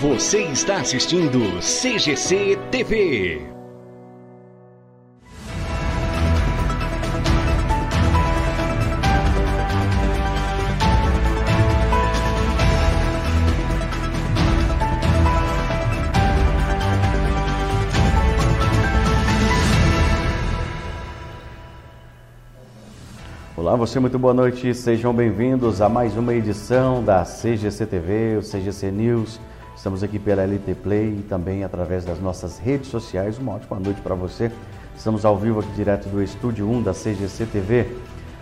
Você está assistindo CGC TV. Olá, você muito boa noite, sejam bem-vindos a mais uma edição da CGC TV, o CGC News. Estamos aqui pela LT Play e também através das nossas redes sociais. Uma ótima noite para você. Estamos ao vivo aqui direto do Estúdio 1 da CGC TV.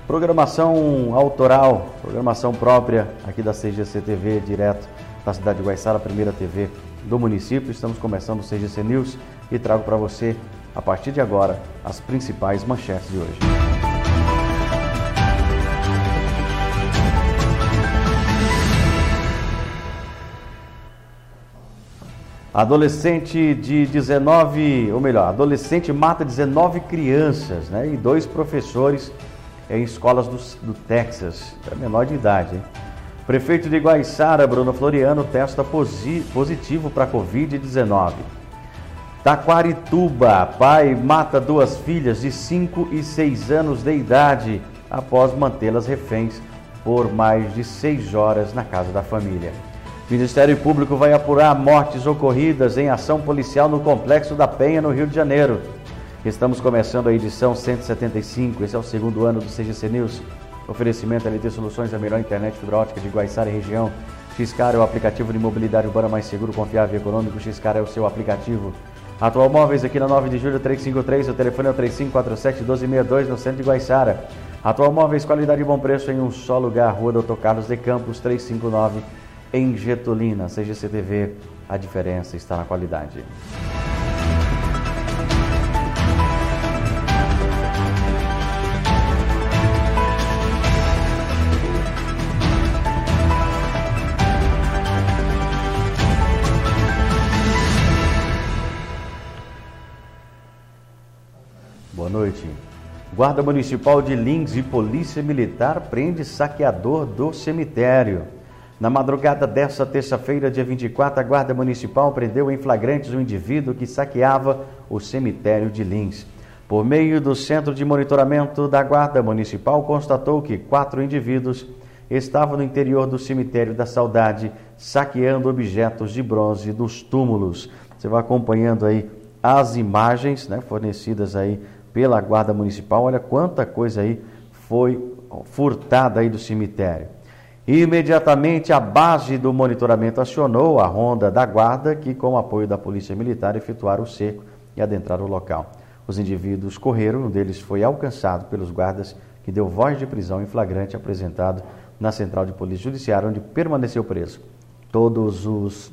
Programação autoral, programação própria aqui da CGC TV, direto da cidade de Guaiçara, primeira TV do município. Estamos começando o CGC News e trago para você, a partir de agora, as principais manchetes de hoje. Adolescente de 19, ou melhor, adolescente mata 19 crianças né, e dois professores em escolas do, do Texas, é menor de idade. Hein? Prefeito de Guaiçara, Bruno Floriano, testa posi, positivo para Covid-19. Taquarituba, pai mata duas filhas de 5 e 6 anos de idade após mantê-las reféns por mais de 6 horas na casa da família. Ministério Público vai apurar mortes ocorridas em ação policial no Complexo da Penha, no Rio de Janeiro. Estamos começando a edição 175, esse é o segundo ano do CGC News. Oferecimento LT Soluções, a melhor internet fibra ótica de Guaiçara e região. Xcar é o aplicativo de mobilidade urbana mais seguro, confiável e econômico. Xcar é o seu aplicativo. Atual Móveis aqui na 9 de julho 353, o telefone é o 3547 1262 no centro de Guaiçara. Atual Móveis, qualidade e bom preço em um só lugar, Rua Doutor Carlos de Campos 359 em Getulina. CGC TV, a diferença está na qualidade. Boa noite. Guarda Municipal de Lins e Polícia Militar prende saqueador do cemitério. Na madrugada desta terça-feira, dia 24, a Guarda Municipal prendeu em flagrantes um indivíduo que saqueava o cemitério de Lins. Por meio do Centro de Monitoramento da Guarda Municipal, constatou que quatro indivíduos estavam no interior do cemitério da Saudade, saqueando objetos de bronze dos túmulos. Você vai acompanhando aí as imagens né, fornecidas aí pela Guarda Municipal. Olha quanta coisa aí foi furtada aí do cemitério. Imediatamente, a base do monitoramento acionou a ronda da guarda, que, com o apoio da Polícia Militar, efetuaram o cerco e adentraram o local. Os indivíduos correram, um deles foi alcançado pelos guardas, que deu voz de prisão em flagrante apresentado na Central de Polícia Judiciária, onde permaneceu preso. Todos os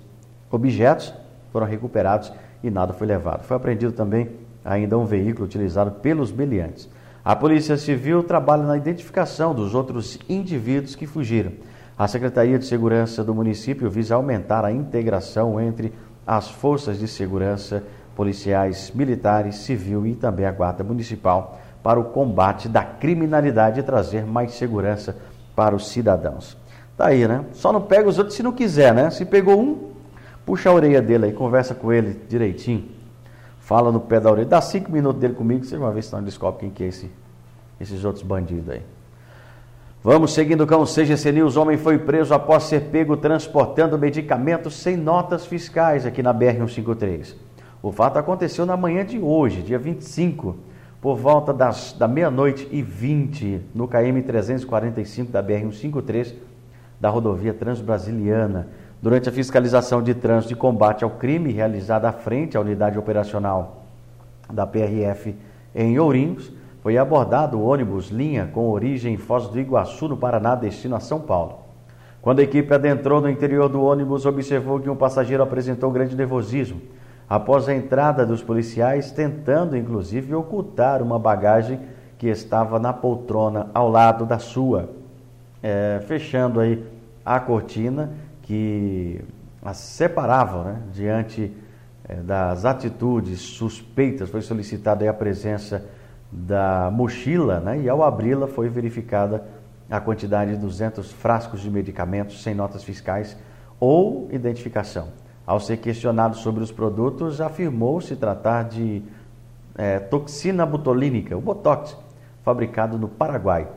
objetos foram recuperados e nada foi levado. Foi apreendido também ainda um veículo utilizado pelos meliantes. A Polícia Civil trabalha na identificação dos outros indivíduos que fugiram. A Secretaria de Segurança do município visa aumentar a integração entre as forças de segurança, policiais, militares, civil e também a Guarda Municipal para o combate da criminalidade e trazer mais segurança para os cidadãos. Tá aí, né? Só não pega os outros se não quiser, né? Se pegou um, puxa a orelha dele aí, conversa com ele direitinho fala no pé da orelha, dá cinco minutos dele comigo, você vai ver se não descobre quem que é esse, esses outros bandidos aí. Vamos seguindo com o CGC News. Homem foi preso após ser pego transportando medicamentos sem notas fiscais aqui na BR-153. O fato aconteceu na manhã de hoje, dia 25, por volta das, da meia-noite e 20, no KM 345 da BR-153, da rodovia Transbrasiliana durante a fiscalização de trânsito de combate ao crime realizada à frente à unidade operacional da PRF em Ourinhos, foi abordado o ônibus linha com origem em Foz do Iguaçu, no Paraná, destino a São Paulo. Quando a equipe adentrou no interior do ônibus, observou que um passageiro apresentou grande nervosismo após a entrada dos policiais, tentando inclusive ocultar uma bagagem que estava na poltrona ao lado da sua, é, fechando aí a cortina que as separavam né, diante é, das atitudes suspeitas. Foi solicitada a presença da mochila né, e, ao abri-la, foi verificada a quantidade de 200 frascos de medicamentos sem notas fiscais ou identificação. Ao ser questionado sobre os produtos, afirmou se tratar de é, toxina botulínica, o Botox, fabricado no Paraguai.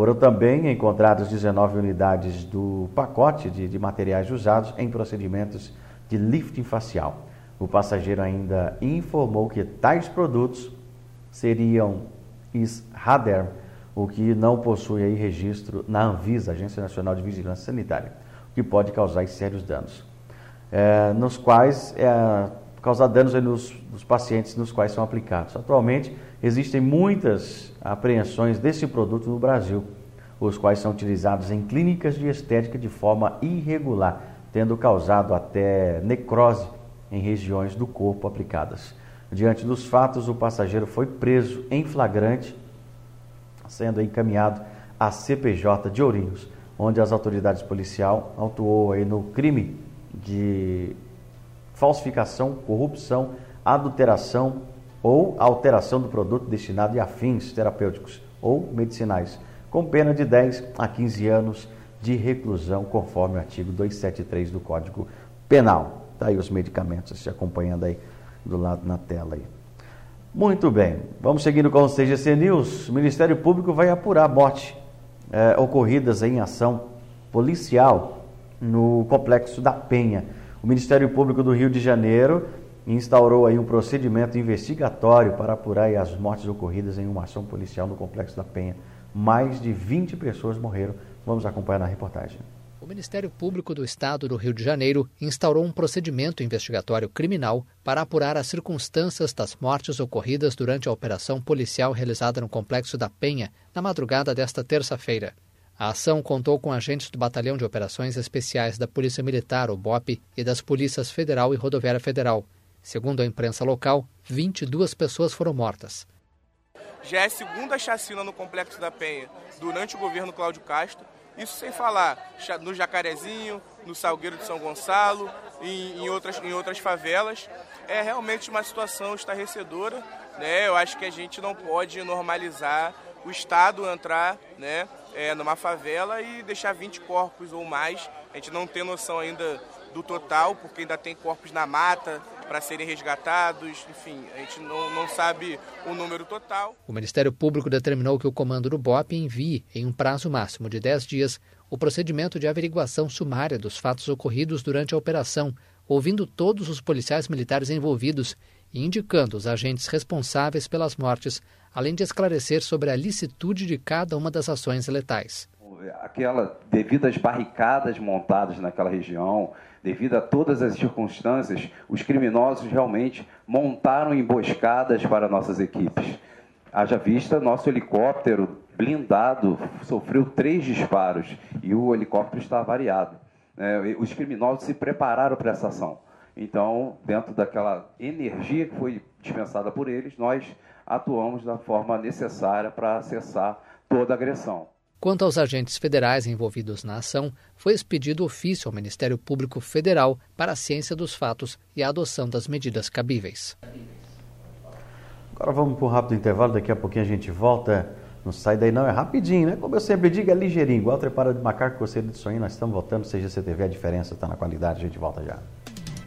Foram também encontradas 19 unidades do pacote de, de materiais usados em procedimentos de lifting facial. O passageiro ainda informou que tais produtos seriam SRADER, o que não possui aí registro na Anvisa, Agência Nacional de Vigilância Sanitária, o que pode causar sérios danos, é, nos quais é, causar danos nos, nos pacientes nos quais são aplicados. Atualmente existem muitas apreensões desse produto no Brasil, os quais são utilizados em clínicas de estética de forma irregular, tendo causado até necrose em regiões do corpo aplicadas. Diante dos fatos, o passageiro foi preso em flagrante, sendo encaminhado à CPJ de Ourinhos, onde as autoridades policial atuou aí no crime de falsificação, corrupção, adulteração ou alteração do produto destinado a fins terapêuticos ou medicinais, com pena de 10 a 15 anos de reclusão, conforme o artigo 273 do Código Penal. Está aí os medicamentos, se acompanhando aí do lado na tela aí. Muito bem, vamos seguindo com o CGC News. O Ministério Público vai apurar mortes é, ocorridas em ação policial no Complexo da Penha. O Ministério Público do Rio de Janeiro instaurou aí um procedimento investigatório para apurar as mortes ocorridas em uma ação policial no Complexo da Penha. Mais de 20 pessoas morreram. Vamos acompanhar na reportagem. O Ministério Público do Estado do Rio de Janeiro instaurou um procedimento investigatório criminal para apurar as circunstâncias das mortes ocorridas durante a operação policial realizada no Complexo da Penha na madrugada desta terça-feira. A ação contou com agentes do Batalhão de Operações Especiais da Polícia Militar, o BOP, e das Polícias Federal e Rodoviária Federal. Segundo a imprensa local, 22 pessoas foram mortas. Já é a segunda chacina no Complexo da Penha durante o governo Cláudio Castro isso sem falar no Jacarezinho, no Salgueiro de São Gonçalo e em outras, em outras favelas. É realmente uma situação estarrecedora. Né? Eu acho que a gente não pode normalizar o Estado entrar né, é, numa favela e deixar 20 corpos ou mais. A gente não tem noção ainda do total, porque ainda tem corpos na mata, para serem resgatados, enfim, a gente não, não sabe o número total. O Ministério Público determinou que o comando do BOP envie, em um prazo máximo de 10 dias, o procedimento de averiguação sumária dos fatos ocorridos durante a operação, ouvindo todos os policiais militares envolvidos e indicando os agentes responsáveis pelas mortes, além de esclarecer sobre a licitude de cada uma das ações letais. Aquela devido às barricadas montadas naquela região, devido a todas as circunstâncias, os criminosos realmente montaram emboscadas para nossas equipes. Haja vista, nosso helicóptero blindado sofreu três disparos e o helicóptero está variado. É, os criminosos se prepararam para essa ação. Então, dentro daquela energia que foi dispensada por eles, nós atuamos da forma necessária para cessar toda agressão. Quanto aos agentes federais envolvidos na ação, foi expedido ofício ao Ministério Público Federal para a ciência dos fatos e a adoção das medidas cabíveis. Agora vamos para um rápido intervalo, daqui a pouquinho a gente volta. Não sai daí não, é rapidinho, né? Como eu sempre digo, é ligeirinho. Igual trepara de macaco, coceira de sonho, nós estamos voltando. Seja CTV, a diferença está na qualidade, a gente volta já.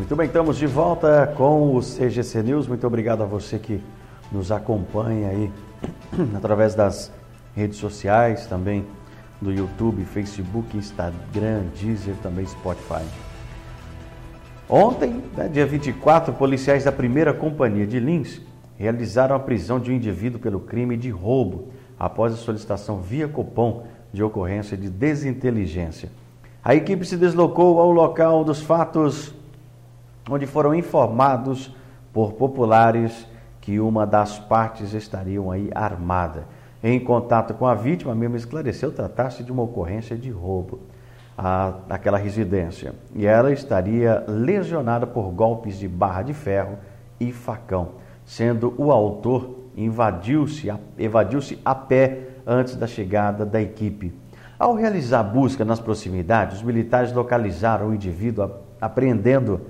Muito bem, estamos de volta com o CGC News. Muito obrigado a você que nos acompanha aí através das redes sociais, também do YouTube, Facebook, Instagram, Deezer, também Spotify. Ontem, né, dia 24, policiais da primeira companhia de Lins realizaram a prisão de um indivíduo pelo crime de roubo, após a solicitação via Copom de ocorrência de desinteligência. A equipe se deslocou ao local dos fatos, onde foram informados por populares que uma das partes estariam aí armada. Em contato com a vítima, mesmo esclareceu tratar-se de uma ocorrência de roubo a, naquela residência. E ela estaria lesionada por golpes de barra de ferro e facão, sendo o autor invadiu-se, evadiu-se a pé antes da chegada da equipe. Ao realizar busca nas proximidades, os militares localizaram o indivíduo apreendendo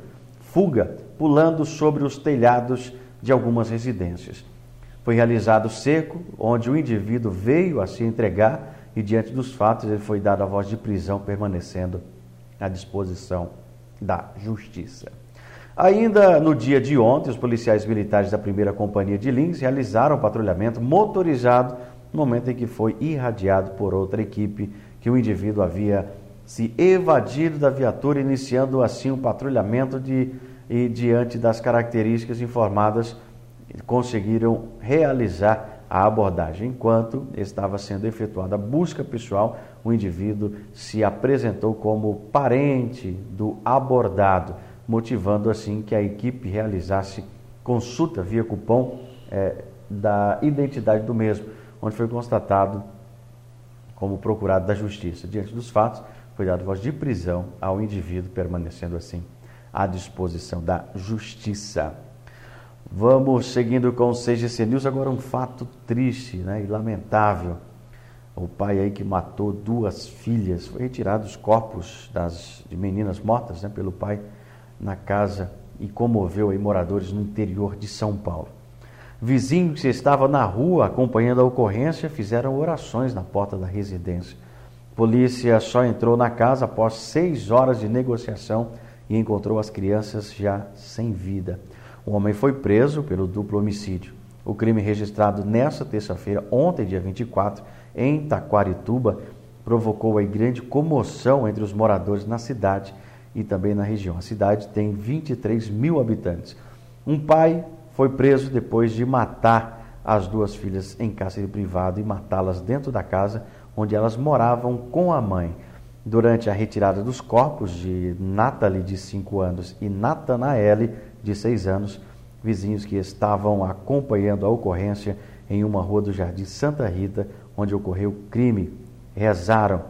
fuga, pulando sobre os telhados de algumas residências. Foi realizado cerco, onde o indivíduo veio a se entregar e, diante dos fatos, ele foi dado a voz de prisão, permanecendo à disposição da justiça. Ainda no dia de ontem, os policiais militares da primeira companhia de Lins realizaram um patrulhamento motorizado no momento em que foi irradiado por outra equipe que o indivíduo havia se evadido da viatura, iniciando assim um patrulhamento de, e diante das características informadas conseguiram realizar a abordagem. Enquanto estava sendo efetuada a busca pessoal, o indivíduo se apresentou como parente do abordado, motivando assim que a equipe realizasse consulta via cupom é, da identidade do mesmo, onde foi constatado como procurado da justiça. Diante dos fatos, foi dado voz de prisão ao indivíduo, permanecendo assim à disposição da justiça. Vamos seguindo com o CGC News, agora um fato triste né, e lamentável. O pai aí que matou duas filhas, foi retirado os corpos das, de meninas mortas né, pelo pai na casa e comoveu aí moradores no interior de São Paulo. Vizinhos que estavam na rua acompanhando a ocorrência fizeram orações na porta da residência. Polícia só entrou na casa após seis horas de negociação e encontrou as crianças já sem vida. O homem foi preso pelo duplo homicídio. O crime registrado nesta terça-feira, ontem, dia 24, em Taquarituba, provocou aí grande comoção entre os moradores na cidade e também na região. A cidade tem 23 mil habitantes. Um pai foi preso depois de matar as duas filhas em cárcere privado e matá-las dentro da casa onde elas moravam com a mãe. Durante a retirada dos corpos de Nathalie, de 5 anos, e Nathanaele, de seis anos, vizinhos que estavam acompanhando a ocorrência em uma rua do Jardim Santa Rita, onde ocorreu o crime, rezaram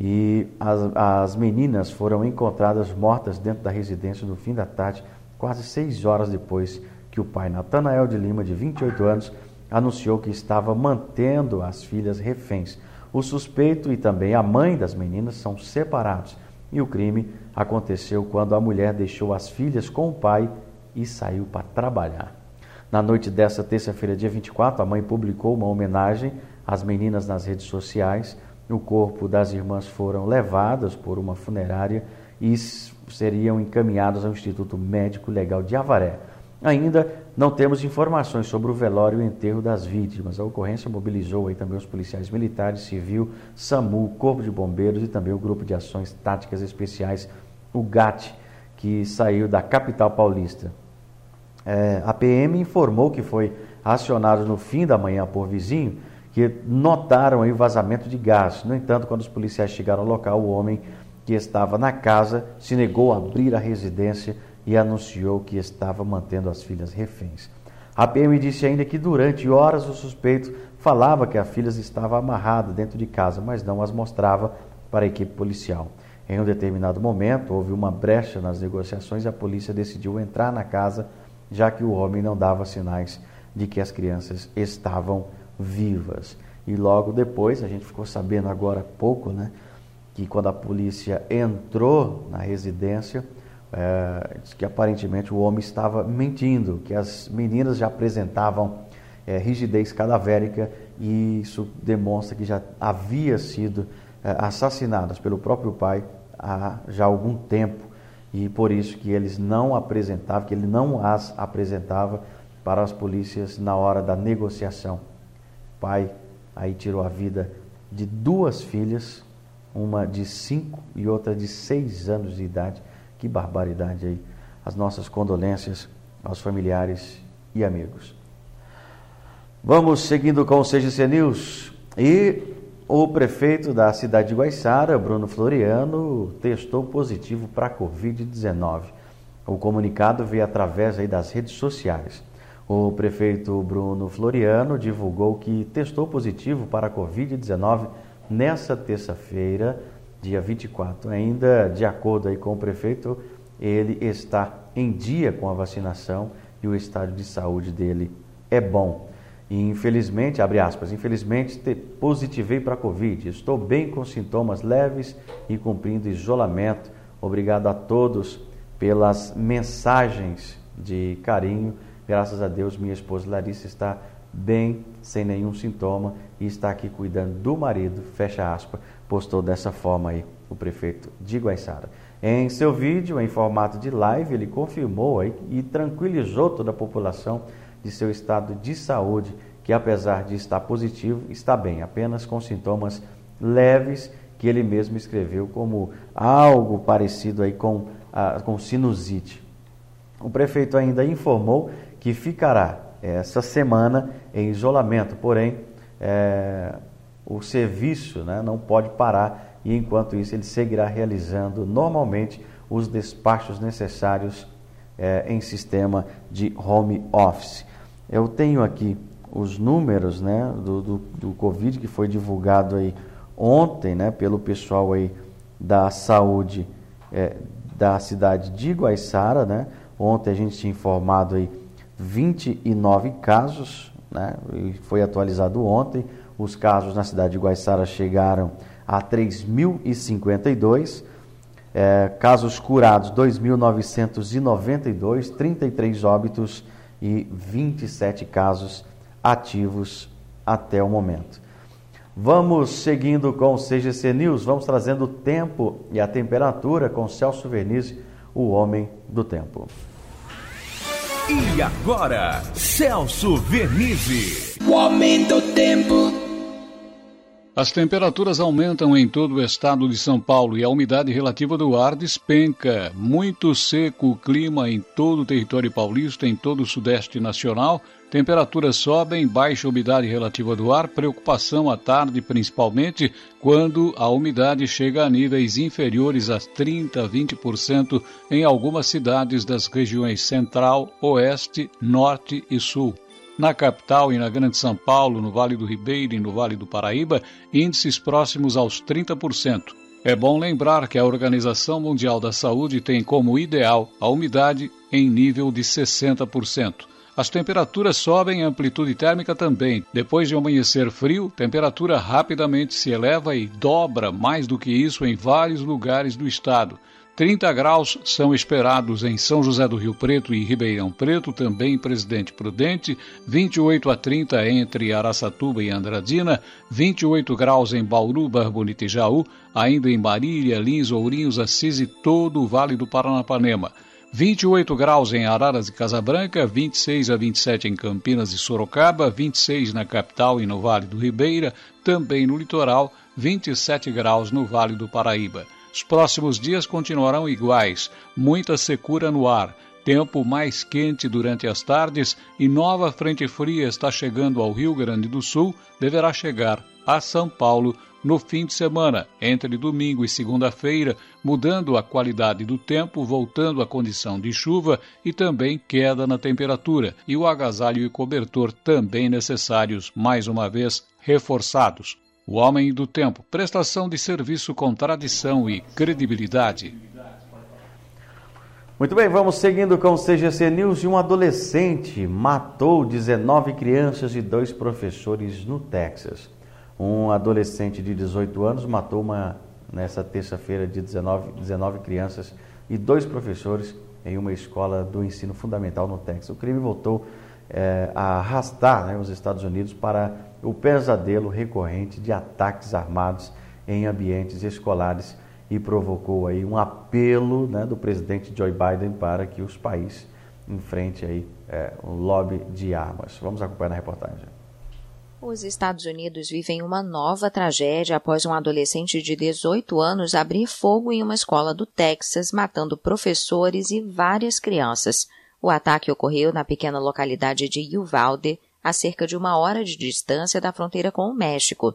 e as, as meninas foram encontradas mortas dentro da residência no fim da tarde, quase seis horas depois que o pai Natanael de Lima, de 28 anos, anunciou que estava mantendo as filhas reféns. O suspeito e também a mãe das meninas são separados e o crime aconteceu quando a mulher deixou as filhas com o pai e saiu para trabalhar. Na noite dessa terça-feira, dia 24, a mãe publicou uma homenagem às meninas nas redes sociais. O corpo das irmãs foram levadas por uma funerária e seriam encaminhados ao Instituto Médico Legal de Avaré. Ainda não temos informações sobre o velório e o enterro das vítimas. A ocorrência mobilizou aí também os policiais militares, civil, SAMU, Corpo de Bombeiros e também o Grupo de Ações Táticas Especiais, o GAT, que saiu da capital paulista. É, a PM informou que foi acionado no fim da manhã por vizinho que notaram aí vazamento de gás. No entanto, quando os policiais chegaram ao local, o homem que estava na casa se negou a abrir a residência e anunciou que estava mantendo as filhas reféns. A PM disse ainda que durante horas o suspeito falava que a filha estava amarrada dentro de casa, mas não as mostrava para a equipe policial. Em um determinado momento, houve uma brecha nas negociações e a polícia decidiu entrar na casa, já que o homem não dava sinais de que as crianças estavam vivas. E logo depois, a gente ficou sabendo agora há pouco, né, que quando a polícia entrou na residência, é, que aparentemente o homem estava mentindo, que as meninas já apresentavam é, rigidez cadavérica e isso demonstra que já havia sido é, assassinadas pelo próprio pai há já algum tempo e por isso que eles não apresentavam, que ele não as apresentava para as polícias na hora da negociação. O pai aí tirou a vida de duas filhas, uma de cinco e outra de seis anos de idade. Que barbaridade aí. as nossas condolências aos familiares e amigos. Vamos seguindo com o CGC News e o prefeito da cidade de Guaiçara, Bruno Floriano, testou positivo para a Covid-19. O comunicado veio através aí das redes sociais. O prefeito Bruno Floriano divulgou que testou positivo para a Covid-19 nessa terça-feira, dia 24. Ainda de acordo aí com o prefeito, ele está em dia com a vacinação e o estado de saúde dele é bom. E infelizmente, abre aspas, infelizmente positivei para a Covid. Estou bem com sintomas leves e cumprindo isolamento. Obrigado a todos pelas mensagens de carinho. Graças a Deus, minha esposa Larissa está bem, sem nenhum sintoma e está aqui cuidando do marido. Fecha aspas, postou dessa forma aí o prefeito de Guaiçara. Em seu vídeo, em formato de live, ele confirmou e tranquilizou toda a população de seu estado de saúde, que apesar de estar positivo, está bem, apenas com sintomas leves, que ele mesmo escreveu como algo parecido aí com, a, com sinusite. O prefeito ainda informou que ficará essa semana em isolamento, porém é, o serviço né, não pode parar e enquanto isso ele seguirá realizando normalmente os despachos necessários é, em sistema de home office. Eu tenho aqui os números né, do, do, do, Covid que foi divulgado aí ontem né, pelo pessoal aí da saúde é, da cidade de Guaiçara. Né? Ontem a gente tinha informado aí 29 casos, né, foi atualizado ontem. Os casos na cidade de Guaiçara chegaram a 3.052. É, casos curados 2.992, 33 óbitos e 27 casos ativos até o momento. Vamos seguindo com o CGC News, vamos trazendo o tempo e a temperatura com Celso Vernizzi, o homem do tempo. E agora, Celso Vernizzi, o homem do tempo. As temperaturas aumentam em todo o estado de São Paulo e a umidade relativa do ar despenca. Muito seco o clima em todo o território paulista, em todo o sudeste nacional. Temperaturas sobem, baixa umidade relativa do ar, preocupação à tarde, principalmente quando a umidade chega a níveis inferiores a 30% a 20% em algumas cidades das regiões central, oeste, norte e sul. Na capital e na Grande São Paulo, no Vale do Ribeiro e no Vale do Paraíba, índices próximos aos 30%. É bom lembrar que a Organização Mundial da Saúde tem como ideal a umidade em nível de 60%. As temperaturas sobem a amplitude térmica também. Depois de amanhecer frio, temperatura rapidamente se eleva e dobra mais do que isso em vários lugares do estado. 30 graus são esperados em São José do Rio Preto e Ribeirão Preto, também Presidente Prudente, 28 a 30 entre Araçatuba e Andradina, 28 graus em Bauru, Barbonita e Jaú, ainda em Marília, Lins, Ourinhos, Assis e todo o Vale do Paranapanema. 28 graus em Araras e Casabranca, 26 a 27 em Campinas e Sorocaba, 26 na capital e no Vale do Ribeira, também no litoral, 27 graus no Vale do Paraíba. Os próximos dias continuarão iguais, muita secura no ar, tempo mais quente durante as tardes e nova frente fria está chegando ao Rio Grande do Sul, deverá chegar a São Paulo no fim de semana, entre domingo e segunda-feira, mudando a qualidade do tempo, voltando à condição de chuva e também queda na temperatura, e o agasalho e cobertor também necessários, mais uma vez reforçados. O Homem do Tempo, prestação de serviço com tradição e credibilidade. Muito bem, vamos seguindo com o CGC News. Um adolescente matou 19 crianças e dois professores no Texas. Um adolescente de 18 anos matou uma, nessa terça-feira de 19, 19 crianças e dois professores em uma escola do ensino fundamental no Texas. O crime voltou é, a arrastar né, os Estados Unidos para o pesadelo recorrente de ataques armados em ambientes escolares e provocou aí um apelo né, do presidente Joe Biden para que os países enfrentem aí é, um lobby de armas. Vamos acompanhar na reportagem. Os Estados Unidos vivem uma nova tragédia após um adolescente de 18 anos abrir fogo em uma escola do Texas, matando professores e várias crianças. O ataque ocorreu na pequena localidade de Uvalde, a cerca de uma hora de distância da fronteira com o México.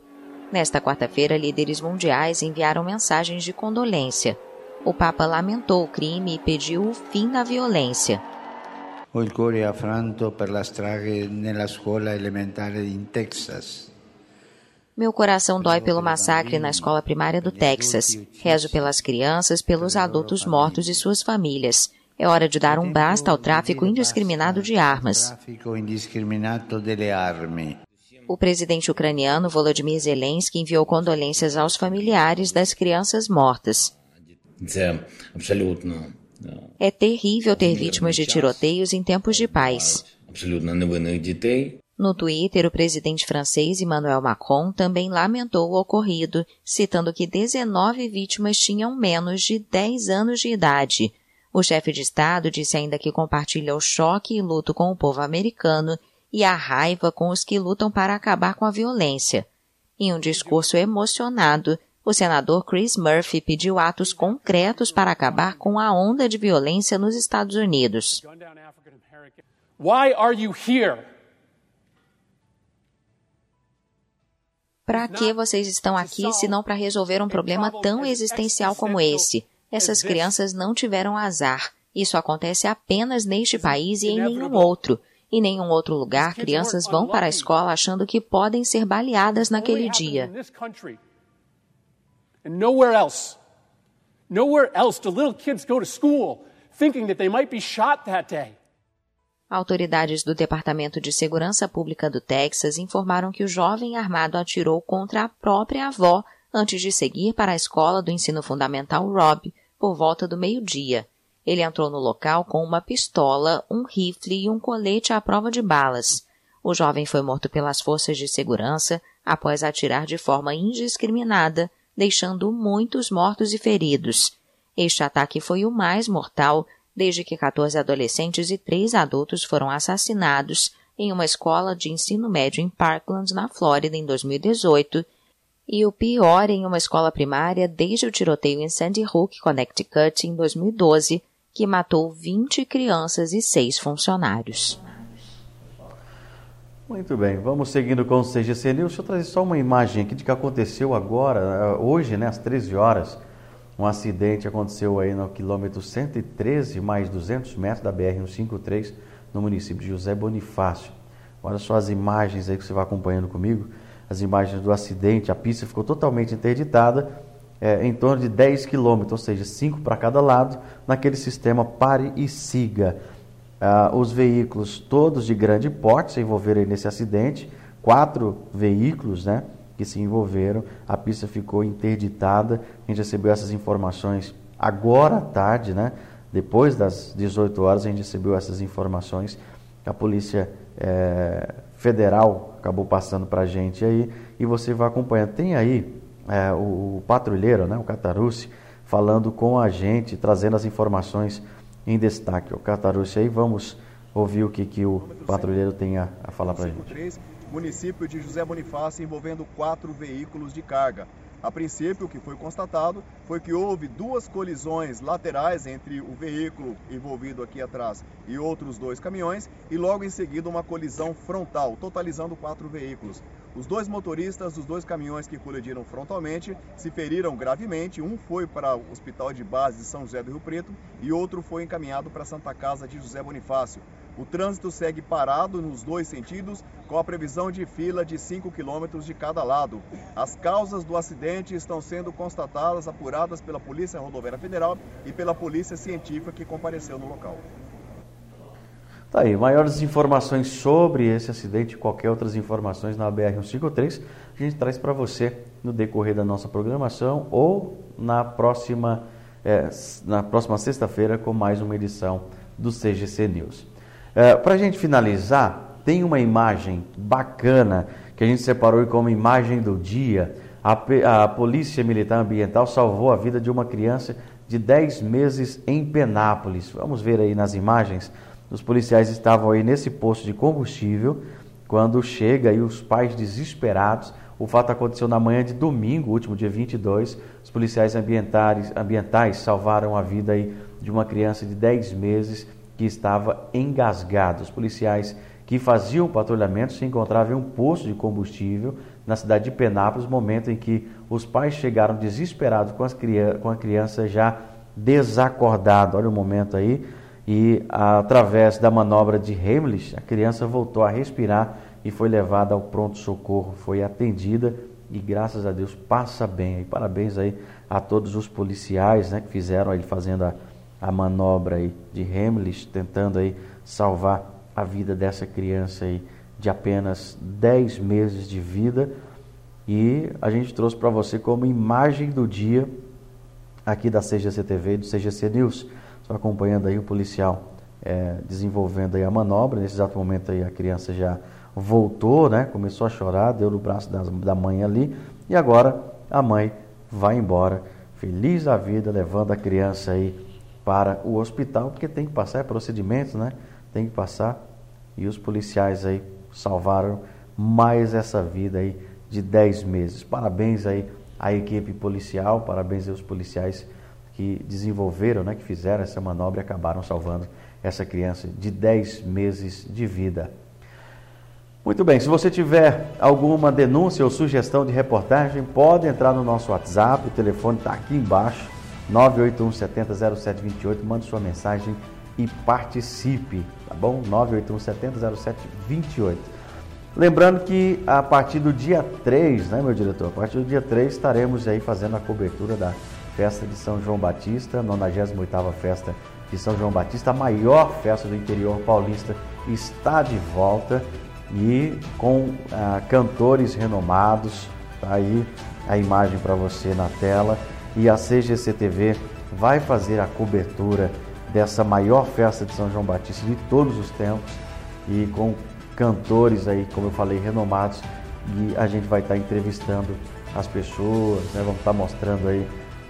Nesta quarta-feira, líderes mundiais enviaram mensagens de condolência. O Papa lamentou o crime e pediu o fim da violência. Ho il cuore affranto per la strage nella scuola elementare in Texas. Meu coração dói pelo massacre na escola primária do Texas. Rezo pelas crianças, pelos adultos mortos e suas famílias. É hora de dar um basta ao tráfico indiscriminado de armas. O presidente ucraniano Volodymyr Zelensky enviou condolências aos familiares das crianças mortas. É terrível ter vítimas de tiroteios em tempos de paz. No Twitter, o presidente francês Emmanuel Macron também lamentou o ocorrido, citando que 19 vítimas tinham menos de 10 anos de idade. O chefe de Estado disse ainda que compartilha o choque e luto com o povo americano e a raiva com os que lutam para acabar com a violência. Em um discurso emocionado, o senador Chris Murphy pediu atos concretos para acabar com a onda de violência nos Estados Unidos. Para que vocês estão aqui se não para resolver um problema tão existencial como esse? Essas crianças não tiveram azar. Isso acontece apenas neste país e em nenhum outro. Em nenhum outro lugar, crianças vão para a escola achando que podem ser baleadas naquele dia. And nowhere else, nowhere else do little kids go to school thinking that they might be shot that day. Autoridades do Departamento de Segurança Pública do Texas informaram que o jovem armado atirou contra a própria avó antes de seguir para a escola do ensino fundamental Rob por volta do meio-dia. Ele entrou no local com uma pistola, um rifle e um colete à prova de balas. O jovem foi morto pelas forças de segurança após atirar de forma indiscriminada deixando muitos mortos e feridos. Este ataque foi o mais mortal desde que 14 adolescentes e 3 adultos foram assassinados em uma escola de ensino médio em Parkland, na Flórida, em 2018, e o pior em uma escola primária desde o tiroteio em Sandy Hook, Connecticut, em 2012, que matou 20 crianças e 6 funcionários. Muito bem, vamos seguindo com o CGC News. Deixa eu trazer só uma imagem aqui de que aconteceu agora, eh, hoje, né, às 13 horas. Um acidente aconteceu aí no quilômetro 113, mais 200 metros da BR-153, no município de José Bonifácio. Olha só as imagens aí que você vai acompanhando comigo. As imagens do acidente, a pista ficou totalmente interditada, é, em torno de 10 quilômetros, ou seja, 5 para cada lado, naquele sistema pare e siga. Ah, os veículos todos de grande porte se envolveram nesse acidente, quatro veículos né, que se envolveram, a pista ficou interditada, a gente recebeu essas informações agora à tarde, né, depois das 18 horas a gente recebeu essas informações, a Polícia é, Federal acabou passando para a gente aí, e você vai acompanhando. Tem aí é, o, o, patrulheiro, né, o Catarucci, falando com a gente, trazendo as informações em destaque. O Catarucci aí, vamos ouvir o que, que o patrulheiro tem a, a falar para a gente. Município de José Bonifácio envolvendo quatro veículos de carga. A princípio, o que foi constatado foi que houve duas colisões laterais entre o veículo envolvido aqui atrás e outros dois caminhões, e logo em seguida uma colisão frontal, totalizando quatro veículos. Os dois motoristas dos dois caminhões que colidiram frontalmente se feriram gravemente. Um foi para o Hospital de Base de São José do Rio Preto e outro foi encaminhado para a Santa Casa de José Bonifácio. O trânsito segue parado nos dois sentidos, com a previsão de fila de 5 quilômetros de cada lado. As causas do acidente estão sendo constatadas, apuradas pela Polícia Rodoviária Federal e pela Polícia Científica que compareceu no local. Tá aí, maiores informações sobre esse acidente e qualquer outras informações na BR-153, a gente traz para você no decorrer da nossa programação ou na próxima, é, na próxima sexta-feira com mais uma edição do CGC News. É, Para a gente finalizar, tem uma imagem bacana que a gente separou como imagem do dia. A, a Polícia Militar Ambiental salvou a vida de uma criança de 10 meses em Penápolis. Vamos ver aí nas imagens. Os policiais estavam aí nesse posto de combustível quando chega e os pais desesperados. O fato aconteceu na manhã de domingo, último dia 22. Os policiais ambientais, ambientais salvaram a vida aí de uma criança de 10 meses que estava engasgada. Os policiais que faziam patrulhamento se encontravam em um posto de combustível na cidade de Penápolis, momento em que os pais chegaram desesperados com, as, com a criança já desacordada. Olha o momento aí. E através da manobra de Heimlich, a criança voltou a respirar e foi levada ao pronto-socorro, foi atendida e graças a Deus passa bem. E parabéns aí a todos os policiais né, que fizeram ele fazendo a, a manobra aí de Heimlich, tentando aí salvar a vida dessa criança aí de apenas 10 meses de vida. E a gente trouxe para você como imagem do dia aqui da CGC TV e do CGC News. Estou acompanhando aí o policial é, desenvolvendo aí a manobra. Nesse exato momento aí a criança já voltou, né? Começou a chorar, deu no braço da, da mãe ali. E agora a mãe vai embora, feliz da vida, levando a criança aí para o hospital, porque tem que passar é procedimentos, né? Tem que passar. E os policiais aí salvaram mais essa vida aí de 10 meses. Parabéns aí à equipe policial, parabéns aos policiais que desenvolveram, né, que fizeram essa manobra e acabaram salvando essa criança de 10 meses de vida. Muito bem, se você tiver alguma denúncia ou sugestão de reportagem, pode entrar no nosso WhatsApp, o telefone está aqui embaixo, 981 70 0728, mande sua mensagem e participe, tá bom? 981 70 0728. Lembrando que a partir do dia 3, né, meu diretor? A partir do dia 3 estaremos aí fazendo a cobertura da festa de São João Batista, 98ª festa de São João Batista, a maior festa do interior paulista, está de volta e com ah, cantores renomados, tá aí a imagem para você na tela e a CGC TV vai fazer a cobertura dessa maior festa de São João Batista de todos os tempos e com cantores aí, como eu falei, renomados e a gente vai estar entrevistando as pessoas, né? vamos estar mostrando aí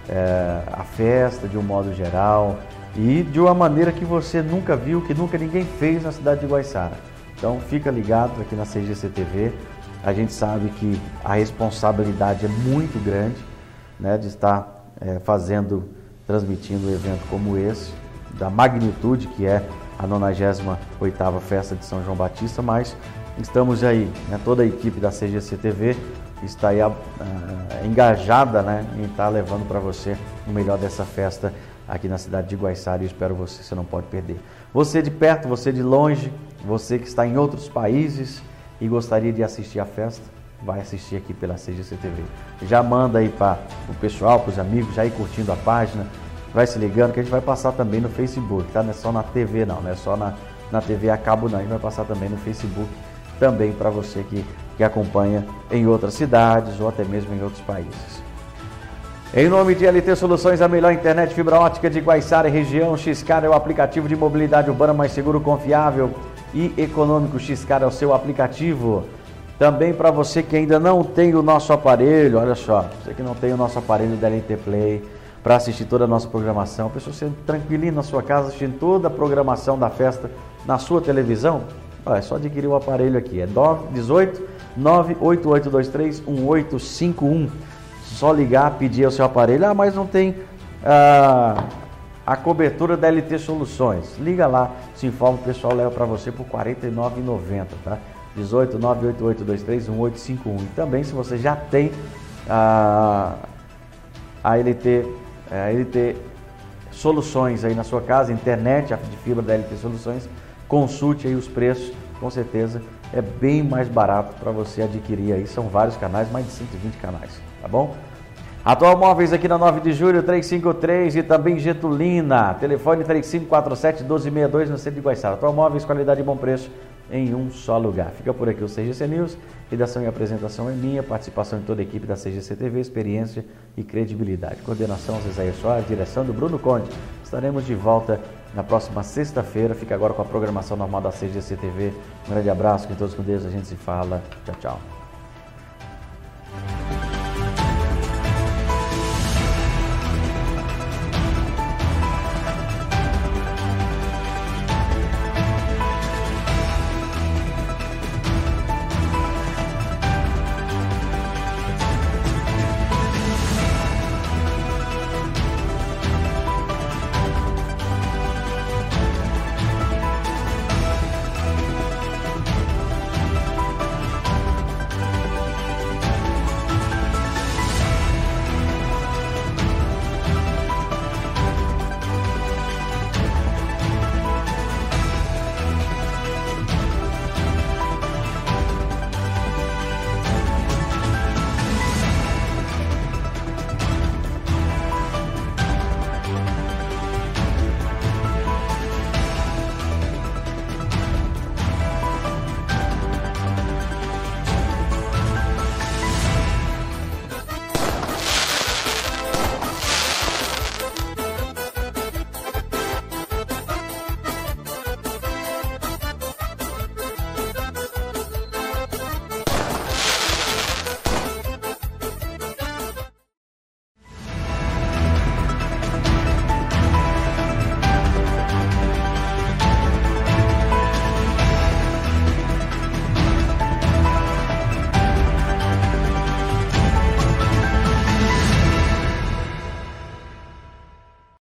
é, a festa de um modo geral e de uma maneira que você nunca viu, que nunca ninguém fez na cidade de Guaiçara. Então fica ligado aqui na CGC TV. A gente sabe que a responsabilidade é muito grande né, de estar é, fazendo, transmitindo um evento como esse, da magnitude que é a 98ª Festa de São João Batista, mas estamos aí, né, toda a equipe da CGC TV está aí uh, engajada né, em estar levando para você o melhor dessa festa aqui na cidade de Guaiçara e espero você, você não pode perder. Você de perto, você de longe, você que está em outros países e gostaria de assistir a festa, vai assistir aqui pela CGC TV. Já manda aí para o pessoal, para os amigos, já ir curtindo a página, vai se ligando que a gente vai passar também no Facebook, tá? Não é só na TV não, não é só na, na TV a cabo não, a gente vai passar também no Facebook também para você que, que acompanha em outras cidades ou até mesmo em outros países. Em nome de LT Soluções, a melhor internet fibra ótica de Guaiçara e região, Xcar é o aplicativo de mobilidade urbana mais seguro, confiável e econômico. Xcar é o seu aplicativo. Também para você que ainda não tem o nosso aparelho, olha só, você que não tem o nosso aparelho da LT Play, para assistir toda a nossa programação. A pessoa sendo tranquilinha na sua casa, assistindo toda a programação da festa na sua televisão. é só adquirir o aparelho aqui. É 18 98823 1851. Só ligar, pedir o seu aparelho. Ah, mas não tem ah, a cobertura da LT Soluções. Liga lá, se informa, o pessoal leva para você por R$ 49,90, tá? 18 98823 1851. E também se você já tem a, a LT é, ele ter soluções aí na sua casa, internet de fibra da LT Soluções, consulte aí os preços, com certeza é bem mais barato para você adquirir aí. São vários canais, mais de 120 canais, tá bom? Atual Móveis aqui na 9 de julho, 353 e também Getulina. Telefone 3547-1262 no centro de Guaiçara. Atual Móveis, qualidade e bom preço em um só lugar. Fica por aqui o CGC News. Redação e apresentação é minha, participação de toda a equipe da CGC TV, experiência e credibilidade. Coordenação Zé Soares, direção do Bruno Conde. Estaremos de volta na próxima sexta-feira. Fica agora com a programação normal da CGC TV. Um grande abraço, que todos com Deus a gente se fala. Tchau, tchau.